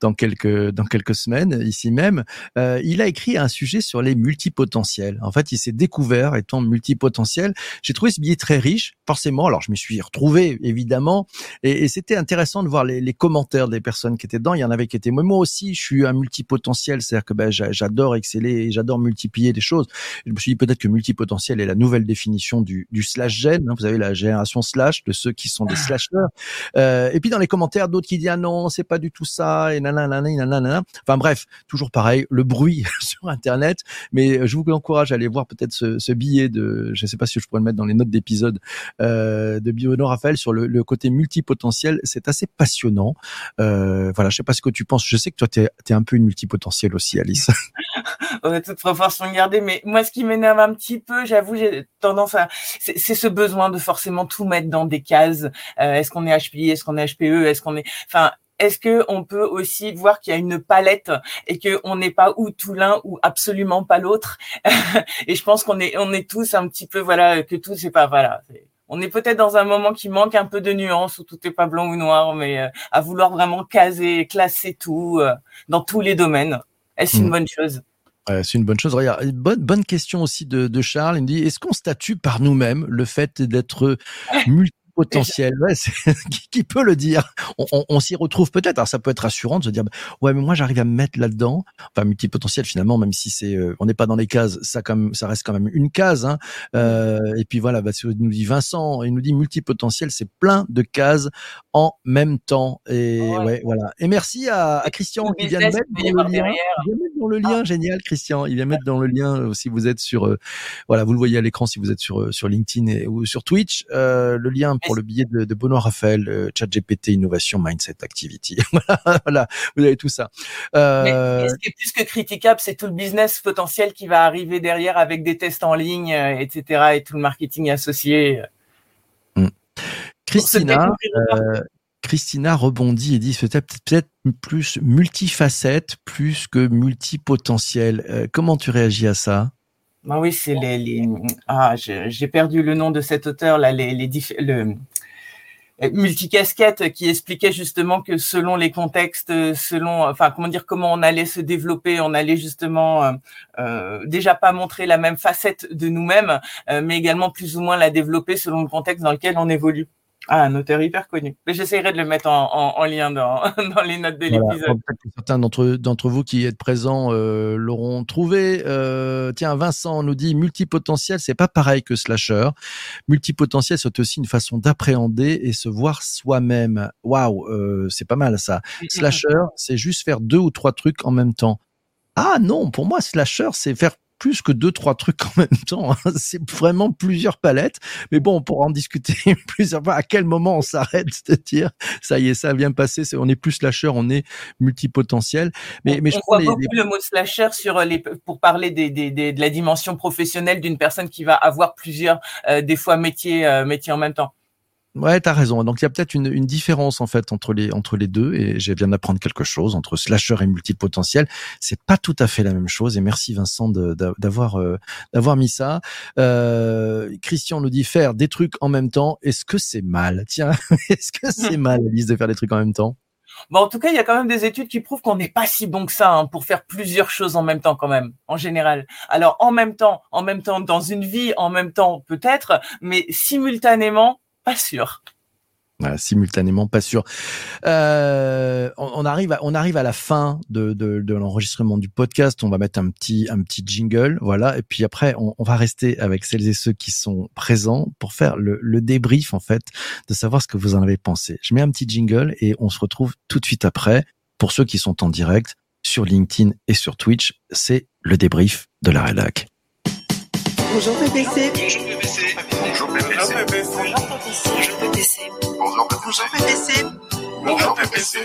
Speaker 1: dans quelques dans quelques semaines ici même. il a écrit un sujet sur les multipotentiels. En fait, il s'est découvert étant multipotentiel. J'ai trouvé ce billet très riche, forcément. Alors je me suis retrouvé évidemment, et, et c'était intéressant de voir les, les commentaires des personnes qui étaient dedans. Il y en avait qui étaient moi aussi. Je suis un multipotentiel, c'est-à-dire que ben, j'adore exceller et j'adore multiplier des choses. Je me suis dit peut-être que multipotentiel est la nouvelle définition du, du slash gen. Hein. vous avez la génération slash de ceux qui sont des ah. slashers. Euh, et puis dans les commentaires, d'autres qui disent ah non, c'est pas du tout ça et nanana, nanana. Enfin bref, toujours pareil, le bruit <laughs> sur Internet. Mais je vous encourage à aller voir peut-être ce, ce, billet de, je sais pas si je pourrais le mettre dans les notes d'épisode euh, de Biono Raphaël sur le, le côté multipotentiel. C'est assez passionnant. Euh, voilà, je sais pas ce que tu penses. Je sais que toi tu es un peu une multipotentielle aussi, Alice. <laughs>
Speaker 2: A toute proportion gardée, mais moi, ce qui m'énerve un petit peu, j'avoue, j'ai tendance à, c'est ce besoin de forcément tout mettre dans des cases. Euh, est-ce qu'on est HPI, est-ce qu'on est HPE, est-ce qu'on est, enfin, est-ce que on peut aussi voir qu'il y a une palette et que on n'est pas ou tout l'un ou absolument pas l'autre? <laughs> Et je pense qu'on est on est tous un petit peu voilà que tout c'est pas voilà on est peut-être dans un moment qui manque un peu de nuances où tout est pas blanc ou noir, mais euh, à vouloir vraiment caser, classer tout euh, dans tous les domaines. Est-ce une mm. bonne chose?
Speaker 1: C'est une bonne chose. Regarde, bonne, bonne question aussi de, de Charles. Il me dit, est-ce qu'on statue par nous-mêmes le fait d'être multi <laughs> potentiel. Ouais, <laughs> qui, qui, peut le dire? On, on, on s'y retrouve peut-être. Alors ça peut être rassurant de se dire, ouais, mais moi j'arrive à me mettre là-dedans. Enfin, multipotentiel finalement, même si c'est, euh, on n'est pas dans les cases, ça comme ça reste quand même une case. Hein. Euh, et puis voilà, bah, nous dit Vincent, il nous dit multipotentiel, c'est plein de cases en même temps. Et ouais, voilà. Et merci à, à Christian qui vient de mettre dans le lien. Il vient mettre dans le lien, ah. génial, Christian. Il vient mettre dans le lien euh, si vous êtes sur, voilà, vous le voyez à l'écran si vous êtes sur sur LinkedIn et, ou sur Twitch, le lien pour le billet de, de Benoît Raphaël, euh, ChatGPT, innovation, mindset, activity. <laughs> voilà, vous avez tout ça.
Speaker 2: Euh... Mais, ce qui est plus que critiquable, c'est tout le business potentiel qui va arriver derrière avec des tests en ligne, euh, etc., et tout le marketing associé.
Speaker 1: Hmm. Christina, euh, Christina rebondit et dit peut-être peut-être plus multifacette plus que multipotentiel. Euh, comment tu réagis à ça?
Speaker 2: Bah oui, c'est les, ah j'ai perdu le nom de cet auteur là les les le multicasquette qui expliquait justement que selon les contextes, selon enfin comment dire comment on allait se développer, on allait justement euh, euh déjà pas montrer la même facette de nous-mêmes, euh, mais également plus ou moins la développer selon le contexte dans lequel on évolue. Ah, un auteur hyper connu. Mais j'essaierai de le mettre en, en, en lien dans, <laughs> dans, les notes de l'épisode.
Speaker 1: certains d'entre d'entre vous qui êtes présents euh, l'auront trouvé. Euh, tiens, Vincent nous dit multipotentiel, c'est pas pareil que slasher. Multipotentiel, c'est aussi une façon d'appréhender et se voir soi-même. Waouh, euh, c'est pas mal ça. Mm, mm, mm. Slasher, c'est juste faire deux ou trois trucs en même temps. Ah non, pour moi, slasher, c'est faire plus que deux trois trucs en même temps. Hein. <laughs> C'est vraiment plusieurs palettes. Mais bon, on pourra en discuter <laughs> plusieurs fois. À quel moment on s'arrête de dire ça y est, ça vient passer. on est plus slasher, on est multipotentiel.
Speaker 2: Mais, mais je voit beaucoup le mot slasher sur les pour parler des, des, des de la dimension professionnelle d'une personne qui va avoir plusieurs euh, des fois métiers euh, métiers en même temps.
Speaker 1: Ouais, t'as raison. Donc il y a peut-être une, une, différence en fait entre les entre les deux, et j'ai viens d'apprendre quelque chose entre slasher et multipotentiel. C'est pas tout à fait la même chose. Et merci Vincent d'avoir euh, d'avoir mis ça. Euh, Christian nous dit faire des trucs en même temps. Est-ce que c'est mal? Tiens, <laughs> est-ce que c'est mal, Alice, de faire des trucs en même temps?
Speaker 2: Bon, en tout cas, il y a quand même des études qui prouvent qu'on n'est pas si bon que ça hein, pour faire plusieurs choses en même temps, quand même, en général. Alors, en même temps, en même temps, dans une vie, en même temps, peut-être, mais simultanément, pas sûr.
Speaker 1: simultanément, pas sûr. Euh, on, arrive, à, on arrive à la fin de, de, l'enregistrement du podcast. On va mettre un petit, un petit jingle, voilà. Et puis après, on, va rester avec celles et ceux qui sont présents pour faire le, le, débrief en fait, de savoir ce que vous en avez pensé. Je mets un petit jingle et on se retrouve tout de suite après. Pour ceux qui sont en direct sur LinkedIn et sur Twitch, c'est le débrief de la rédac.
Speaker 3: Bonjour PPC. Bonjour PPC. Bonjour PPC. Bonjour PPC. Bonjour PPC. Bonjour PPC. Bonjour PPC.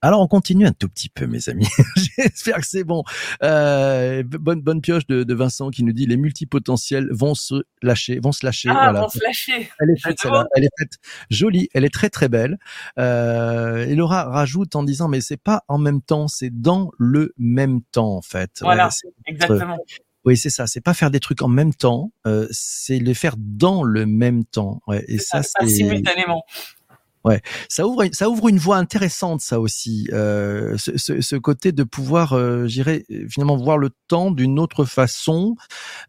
Speaker 1: Alors on continue un tout petit peu, mes amis. <laughs> J'espère que c'est bon. Euh, bonne bonne pioche de, de, Vincent qui nous dit les multipotentiels vont se lâcher, vont se lâcher.
Speaker 2: Ah, vont se lâcher.
Speaker 1: Elle est faite, elle est faite jolie, elle est très très belle. Euh, et Laura rajoute en disant mais c'est pas en même temps, c'est dans le même temps en fait.
Speaker 2: Voilà, exactement.
Speaker 1: Oui, c'est ça. C'est pas faire des trucs en même temps, euh, c'est les faire dans le même temps. Ouais, et ça,
Speaker 2: c'est simultanément.
Speaker 1: Ouais, ça ouvre ça ouvre une voie intéressante ça aussi, euh, ce, ce, ce, côté de pouvoir, euh, j'irais finalement voir le temps d'une autre façon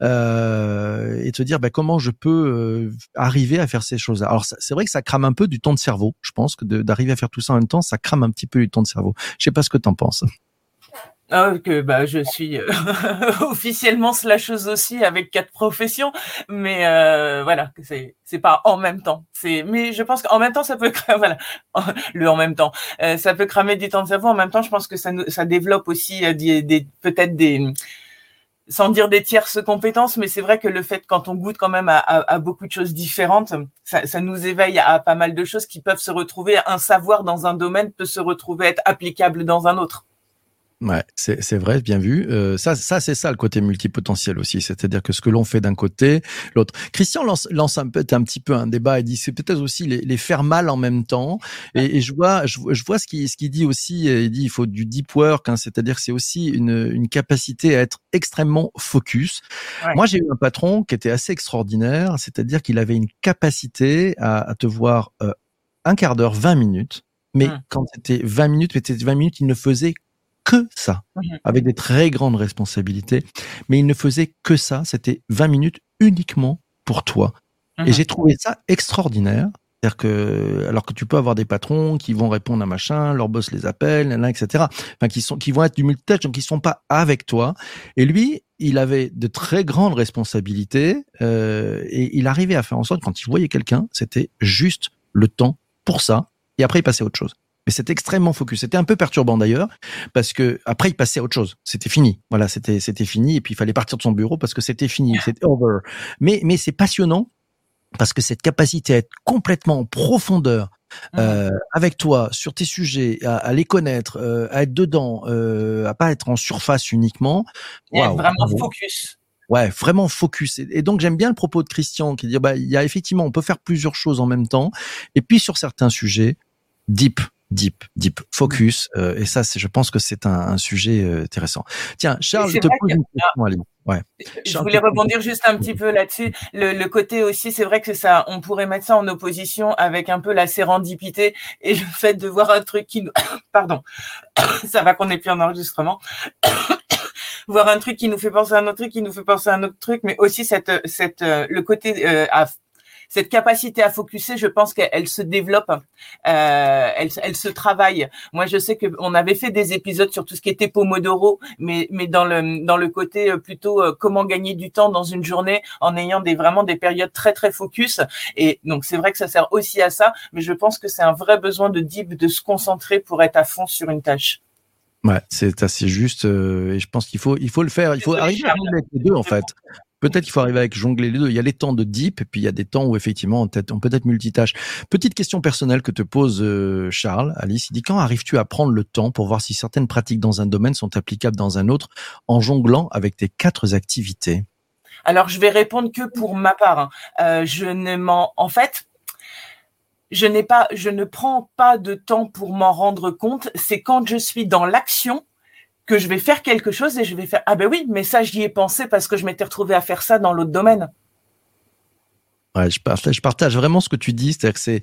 Speaker 1: euh, et te dire bah, comment je peux euh, arriver à faire ces choses. -là. Alors c'est vrai que ça crame un peu du temps de cerveau. Je pense que d'arriver à faire tout ça en même temps, ça crame un petit peu du temps de cerveau. Je sais pas ce que t'en penses.
Speaker 2: Ah, que bah je suis euh, <laughs> officiellement slasheuse aussi avec quatre professions, mais euh, voilà, c'est c'est pas en même temps. C'est mais je pense qu'en même temps ça peut <laughs> voilà le en même temps euh, ça peut cramer du temps de cerveau. En même temps, je pense que ça ça développe aussi euh, des, des peut-être des sans dire des tierces compétences, mais c'est vrai que le fait quand on goûte quand même à, à, à beaucoup de choses différentes, ça, ça, nous éveille à pas mal de choses qui peuvent se retrouver. Un savoir dans un domaine peut se retrouver être applicable dans un autre.
Speaker 1: Ouais, c'est vrai, bien vu. Euh, ça, ça c'est ça le côté multipotentiel aussi, c'est-à-dire que ce que l'on fait d'un côté, l'autre. Christian lance, lance un peu, un petit peu un débat et dit c'est peut-être aussi les, les, faire mal en même temps. Et, et je vois, je, je vois ce qu'il ce qu'il dit aussi. Il dit il faut du deep work, hein, c'est-à-dire que c'est aussi une, une capacité à être extrêmement focus. Moi, j'ai eu un patron qui était assez extraordinaire, c'est-à-dire qu'il avait une capacité à, à te voir euh, un quart d'heure, 20 minutes. Mais mmh. quand c'était 20 minutes, c'était 20 minutes, il ne faisait que ça, mmh avec des très grandes responsabilités. Mais il ne faisait que ça. C'était 20 minutes uniquement pour toi. Et mmh j'ai trouvé ça extraordinaire. C'est-à-dire que, alors que tu peux avoir des patrons qui vont répondre à machin, leur boss les appelle, etc. Enfin, qui sont, qui vont être du multitâche, donc qui sont pas avec toi. Et lui, il avait de très grandes responsabilités euh, et il arrivait à faire en sorte quand il voyait quelqu'un, c'était juste le temps pour ça. Et après, il passait à autre chose mais c'était extrêmement focus. C'était un peu perturbant d'ailleurs, parce que après il passait à autre chose. C'était fini. Voilà, c'était c'était fini et puis il fallait partir de son bureau parce que c'était fini, c'était over. Mais mais c'est passionnant parce que cette capacité à être complètement en profondeur mmh. euh, avec toi sur tes sujets, à, à les connaître, euh, à être dedans, euh, à pas être en surface uniquement.
Speaker 2: Wow, vraiment focus.
Speaker 1: Ouais, vraiment focus. Et, donc j'aime bien le propos de Christian qui dit bah il y a effectivement on peut faire plusieurs choses en même temps. Et puis sur certains sujets, deep, deep, deep focus. Euh, et ça, c'est, je pense que c'est un, un sujet euh, intéressant. Tiens, Charles, te pose une question, allez. Ouais.
Speaker 2: Je voulais rebondir juste un petit peu là-dessus. Le, le, côté aussi, c'est vrai que ça, on pourrait mettre ça en opposition avec un peu la sérendipité et le fait de voir un truc qui nous, <coughs> pardon, <coughs> ça va qu'on n'est plus en enregistrement. <coughs> voir un truc qui nous fait penser à un autre truc, qui nous fait penser à un autre truc, mais aussi cette, cette, euh, le côté euh, à cette capacité à focuser, je pense qu'elle se développe, euh, elle, elle se travaille. Moi, je sais que on avait fait des épisodes sur tout ce qui était Pomodoro, mais mais dans le dans le côté euh, plutôt euh, comment gagner du temps dans une journée en ayant des vraiment des périodes très très focus. Et donc c'est vrai que ça sert aussi à ça, mais je pense que c'est un vrai besoin de deep de se concentrer pour être à fond sur une tâche.
Speaker 1: Ouais, c'est assez juste euh, et je pense qu'il faut il faut le faire, il faut arriver à avec les deux en fait. Peut-être qu'il faut arriver avec jongler les deux. Il y a les temps de deep et puis il y a des temps où effectivement on peut être, multitâche. Petite question personnelle que te pose euh, Charles, Alice. Il dit quand arrives-tu à prendre le temps pour voir si certaines pratiques dans un domaine sont applicables dans un autre en jonglant avec tes quatre activités?
Speaker 2: Alors je vais répondre que pour ma part. Hein. Euh, je ne m'en, en fait, je n'ai pas, je ne prends pas de temps pour m'en rendre compte. C'est quand je suis dans l'action que je vais faire quelque chose et je vais faire ah ben oui mais ça j'y ai pensé parce que je m'étais retrouvé à faire ça dans l'autre domaine.
Speaker 1: Ouais, je partage, vraiment ce que tu dis, c'est-à-dire que c'est,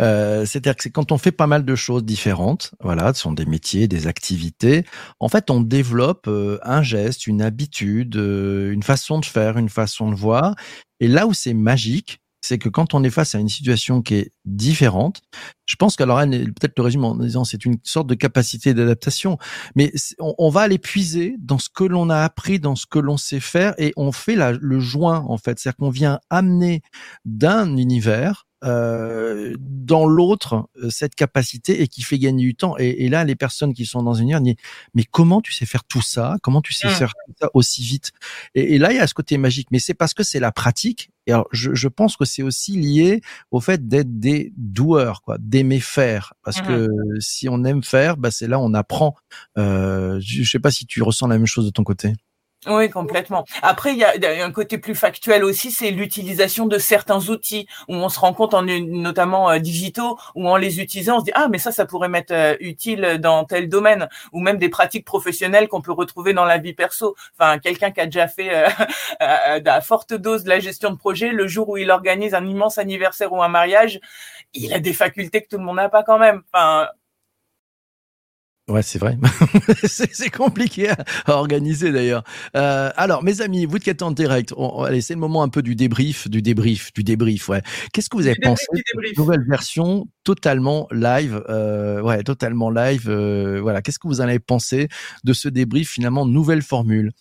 Speaker 1: euh, c'est-à-dire que c'est quand on fait pas mal de choses différentes, voilà, ce sont des métiers, des activités. En fait, on développe euh, un geste, une habitude, euh, une façon de faire, une façon de voir. Et là où c'est magique, c'est que quand on est face à une situation qui est différente, je pense qu'alors peut-être le résumé en disant c'est une sorte de capacité d'adaptation, mais on, va aller puiser dans ce que l'on a appris, dans ce que l'on sait faire, et on fait le joint en fait, c'est-à-dire qu'on vient amener d'un univers euh, dans l'autre euh, cette capacité et qui fait gagner du temps. Et, et là, les personnes qui sont dans une heure disent mais comment tu sais faire tout ça? Comment tu sais
Speaker 2: Mm.
Speaker 1: faire tout ça aussi vite? Et, et là, il y a ce côté magique, mais c'est parce que c'est la pratique. Et alors, je, je pense que c'est aussi lié au fait d'être des doueurs, quoi, d'aimer faire. Parce que si on aime faire, bah c'est là on apprend. Euh, je je sais pas si tu ressens la même chose de ton côté.
Speaker 2: Oui, complètement. Après, il y a, un côté plus factuel aussi, c'est l'utilisation de certains outils où on se rend compte, en, notamment euh, digitaux, où en les utilisant, on se dit ah mais ça, ça pourrait m'être euh, utile dans tel domaine, ou même des pratiques professionnelles qu'on peut retrouver dans la vie perso. Enfin, quelqu'un qui a déjà fait euh, <laughs> à forte dose de la gestion de projet, le jour où il organise un immense anniversaire ou un mariage, il a des facultés que tout le monde n'a pas quand même. Enfin,
Speaker 1: Ouais, c'est vrai. <laughs> c'est compliqué à, à organiser d'ailleurs. Euh, alors, mes amis, vous qui êtes en direct, on, allez, c'est le moment un peu du débrief, du débrief, du débrief. Ouais. Qu'est-ce que vous avez
Speaker 2: Du
Speaker 1: pensé de cette nouvelle version totalement live euh, Ouais, totalement live. euh, voilà. Qu'est-ce que vous en avez pensé de ce débrief finalement nouvelle formule?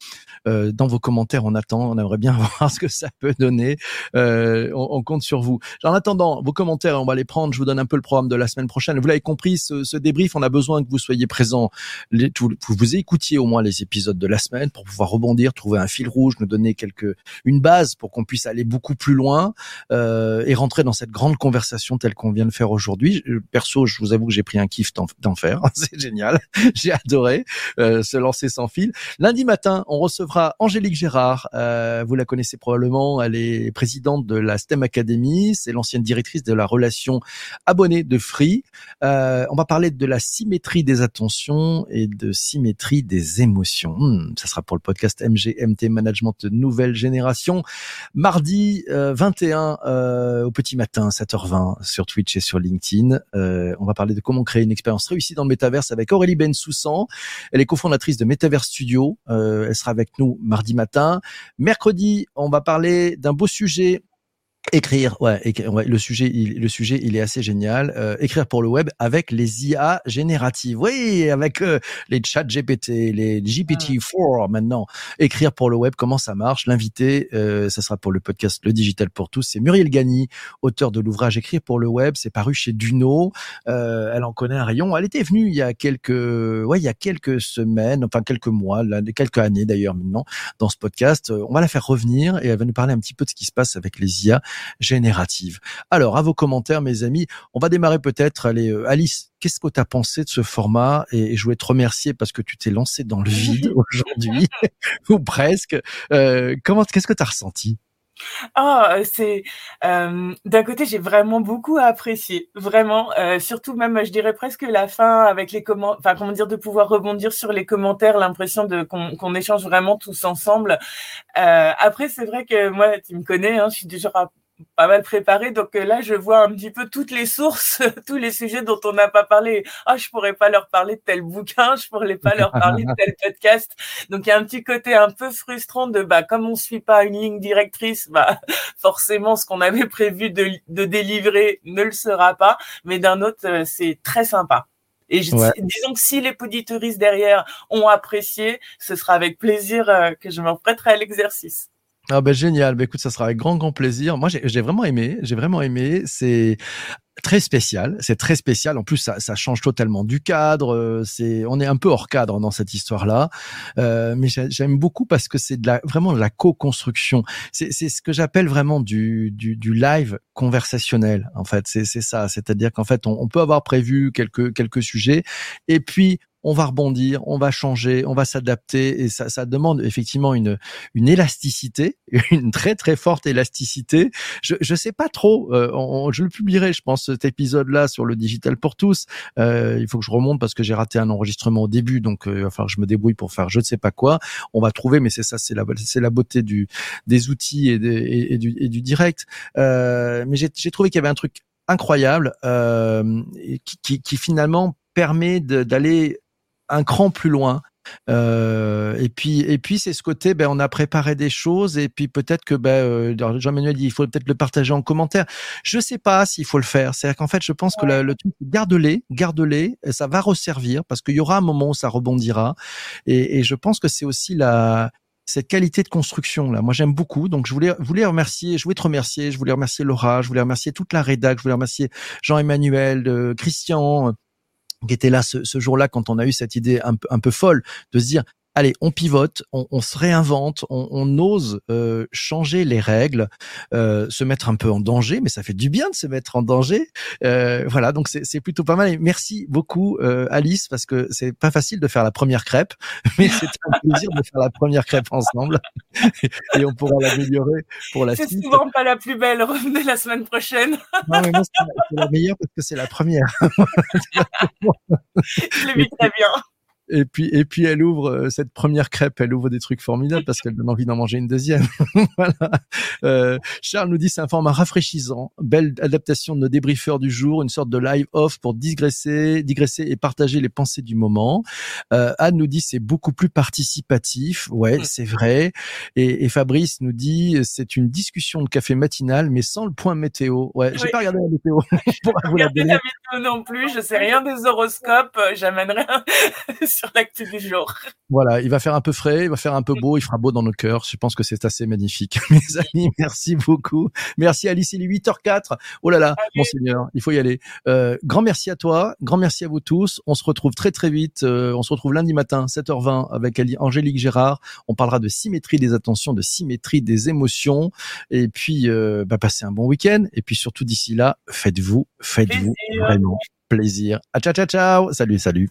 Speaker 1: Euh, Dans vos commentaires, on attend, on aimerait bien <laughs> voir ce que ça peut donner. Euh, on, on compte sur vous. En attendant, vos commentaires, on va les prendre. Je vous donne un peu le programme de la semaine prochaine. Vous l'avez compris, ce, ce débrief, on a besoin que vous soyez présents, les, tout- vous écoutiez au moins les épisodes de la semaine pour pouvoir rebondir, trouver un fil rouge, nous donner quelques une base pour qu'on puisse aller beaucoup plus loin euh, et rentrer dans cette grande conversation telle qu'on vient de faire aujourd'hui. Perso, je vous avoue que j'ai pris un kiff d'en faire. <laughs> C'est génial. <laughs> J'ai adoré euh, se lancer sans fil. Lundi matin, on recevra Angélique Gérard. Euh, vous la connaissez probablement. Elle est présidente de la STEM Academy. C'est l'ancienne directrice de la relation abonnée de Free. Euh, on va parler de la symétrie des et de symétrie des émotions. Hmm, ça sera pour le podcast MGMT Management Nouvelle Génération. Mardi euh, 21 euh, au petit matin, 7h20 sur Twitch et sur LinkedIn. Euh, on va parler de comment créer une expérience réussie dans le métaverse avec Aurélie Bensoussan. Elle est cofondatrice de Metaverse Studio. Euh, elle sera avec nous mardi matin. Mercredi, on va parler d'un beau sujet Écrire, ouais, écrire, ouais, le sujet, il, le sujet, il est assez génial. Euh, écrire pour le web avec les IA génératives, oui, avec euh, les chats GPT, les GPT-4 maintenant. Écrire pour le web, comment ça marche? L'invité, euh, ça sera pour le podcast Le Digital pour tous. C'est Muriel Gagny, auteur de l'ouvrage Écrire pour le web. C'est paru chez Duno. Euh, elle en connaît un rayon. Elle était venue il y a quelques, ouais, il y a quelques semaines, enfin quelques mois, là, quelques années d'ailleurs maintenant, dans ce podcast. On va la faire revenir et elle va nous parler un petit peu de ce qui se passe avec les IA générative. Alors, à vos commentaires, mes amis, on va démarrer peut-être. Allez, euh, Alice, qu'est-ce que tu as pensé de ce format? Et, je voulais te remercier parce que tu t'es lancé dans le vide <laughs> aujourd'hui, <laughs> ou presque. Euh, comment, qu'est-ce que tu as ressenti?
Speaker 2: Ah, c'est euh, d'un côté j'ai vraiment beaucoup apprécié, vraiment, euh, surtout même je dirais presque la fin avec les commentaires, enfin comment dire de pouvoir rebondir sur les commentaires, l'impression de qu'on échange vraiment tous ensemble. Euh, après c'est vrai que moi tu me connais, hein, je suis déjà pas mal préparé, donc euh, là je vois un petit peu toutes les sources, <laughs> tous les sujets dont on n'a pas parlé. Ah, je pourrais pas leur parler de tel bouquin, je pourrais pas leur parler de tel podcast. Donc il y a un petit côté un peu frustrant de bah comme on suit pas une ligne directrice, bah <laughs> forcément ce qu'on avait prévu de, de délivrer ne le sera pas. Mais d'un autre, euh, c'est très sympa. Et je,
Speaker 1: Ouais.
Speaker 2: disons que si les auditeuristes derrière ont apprécié, ce sera avec plaisir euh, que je m'en prêterai à l'exercice.
Speaker 1: Ah ben génial, ben écoute, ça sera avec grand grand plaisir. Moi j'ai j'ai vraiment aimé, j'ai vraiment aimé. C'est très spécial, c'est très spécial. En plus ça, ça change totalement du cadre. euh, C'est on est un peu hors cadre dans cette histoire-là, euh, mais j'ai- j'aime beaucoup parce que c'est de la vraiment de la co-construction. C'est c'est ce que j'appelle vraiment du, du du live conversationnel. En fait, c'est c'est ça. C'est-à-dire qu'en fait on, peut avoir prévu quelques quelques sujets et puis on va rebondir, on va changer, on va s'adapter et ça, ça demande effectivement une, une élasticité, <laughs> une très très forte élasticité. Je je sais pas trop, euh, on- je le publierai, je pense cet épisode-là sur le digital pour tous. Euh, il faut que je remonte parce que j'ai raté un enregistrement au début, donc euh, il va falloir que je me débrouille pour faire je ne sais pas quoi. On va trouver, mais c'est ça, c'est la c'est la beauté du des outils et, du, direct. Euh, mais j'ai trouvé qu'il y avait un truc incroyable qui, finalement permet d'aller un cran plus loin. Euh, et puis, et puis c'est ce côté, ben, on a préparé des choses et puis peut-être que ben, euh, Jean-Manuel dit, il faut peut-être le partager en commentaire. Je sais pas s'il faut le faire. C'est-à-dire qu'en fait, je pense que la- le truc, garde-les, garde-les, ça va resservir parce qu'il y aura un moment où ça rebondira. Et, et je pense que c'est aussi la cette qualité de construction là. Moi, j'aime beaucoup. Donc, je voulais voulais remercier, je voulais te remercier, je voulais remercier Laura, je voulais remercier toute la rédac, je voulais remercier Jean-Emmanuel, euh, Christian qui était là ce, ce jour-là quand on a eu cette idée un, un peu folle de se dire allez, on pivote, on, on se réinvente, on, on ose euh, changer les règles, euh, se mettre un peu en danger, mais ça fait du bien de se mettre en danger. Euh, voilà, donc c'est plutôt pas mal. Et merci beaucoup Alice parce que c'est pas facile de faire la première crêpe, <laughs> mais c'est un <laughs> plaisir de faire la première crêpe ensemble et on pourra l'améliorer pour la suite.
Speaker 2: C'est souvent pas la plus belle. Revenez la semaine prochaine.
Speaker 1: non mais moi c'est la, la meilleure parce que c'est la première. <laughs>
Speaker 2: Je l'ai vu très bien.
Speaker 1: Et puis, et puis elle ouvre euh, cette première crêpe, elle ouvre des trucs formidables parce qu'elle donne envie d'en manger une deuxième. <laughs> voilà. Euh, Charles nous dit c'est un format rafraîchissant, belle adaptation de nos débriefeurs du jour, une sorte de live off pour digresser, digresser et partager les pensées du moment. Euh, Anne nous dit c'est beaucoup plus participatif, ouais, c'est vrai. Et, et, Fabrice nous dit c'est une discussion de café matinal mais sans le point météo. Ouais, j'ai pas regardé la météo. <laughs> <laughs>
Speaker 2: pour la, la météo non plus, je sais rien des horoscopes, j'amène rien sur l'actu du jour.
Speaker 1: Voilà, il va faire un peu frais, il va faire un peu beau, il fera beau dans nos cœurs. Je pense que c'est assez magnifique. <laughs> Mes amis, merci beaucoup. Merci Alice, il est 8h04. Oh là là, mon Seigneur, il faut y aller. Euh, grand merci à toi, grand merci à vous tous. On se retrouve très très vite. Euh, on se retrouve lundi matin, 7h20, avec Angélique Gérard. On parlera de symétrie des attentions, de symétrie des émotions. Et puis, euh, bah, passez un bon week-end. Et puis surtout d'ici là, faites-vous, faites-vous vraiment plaisir. À ciao, ciao, ciao. Salut, salut.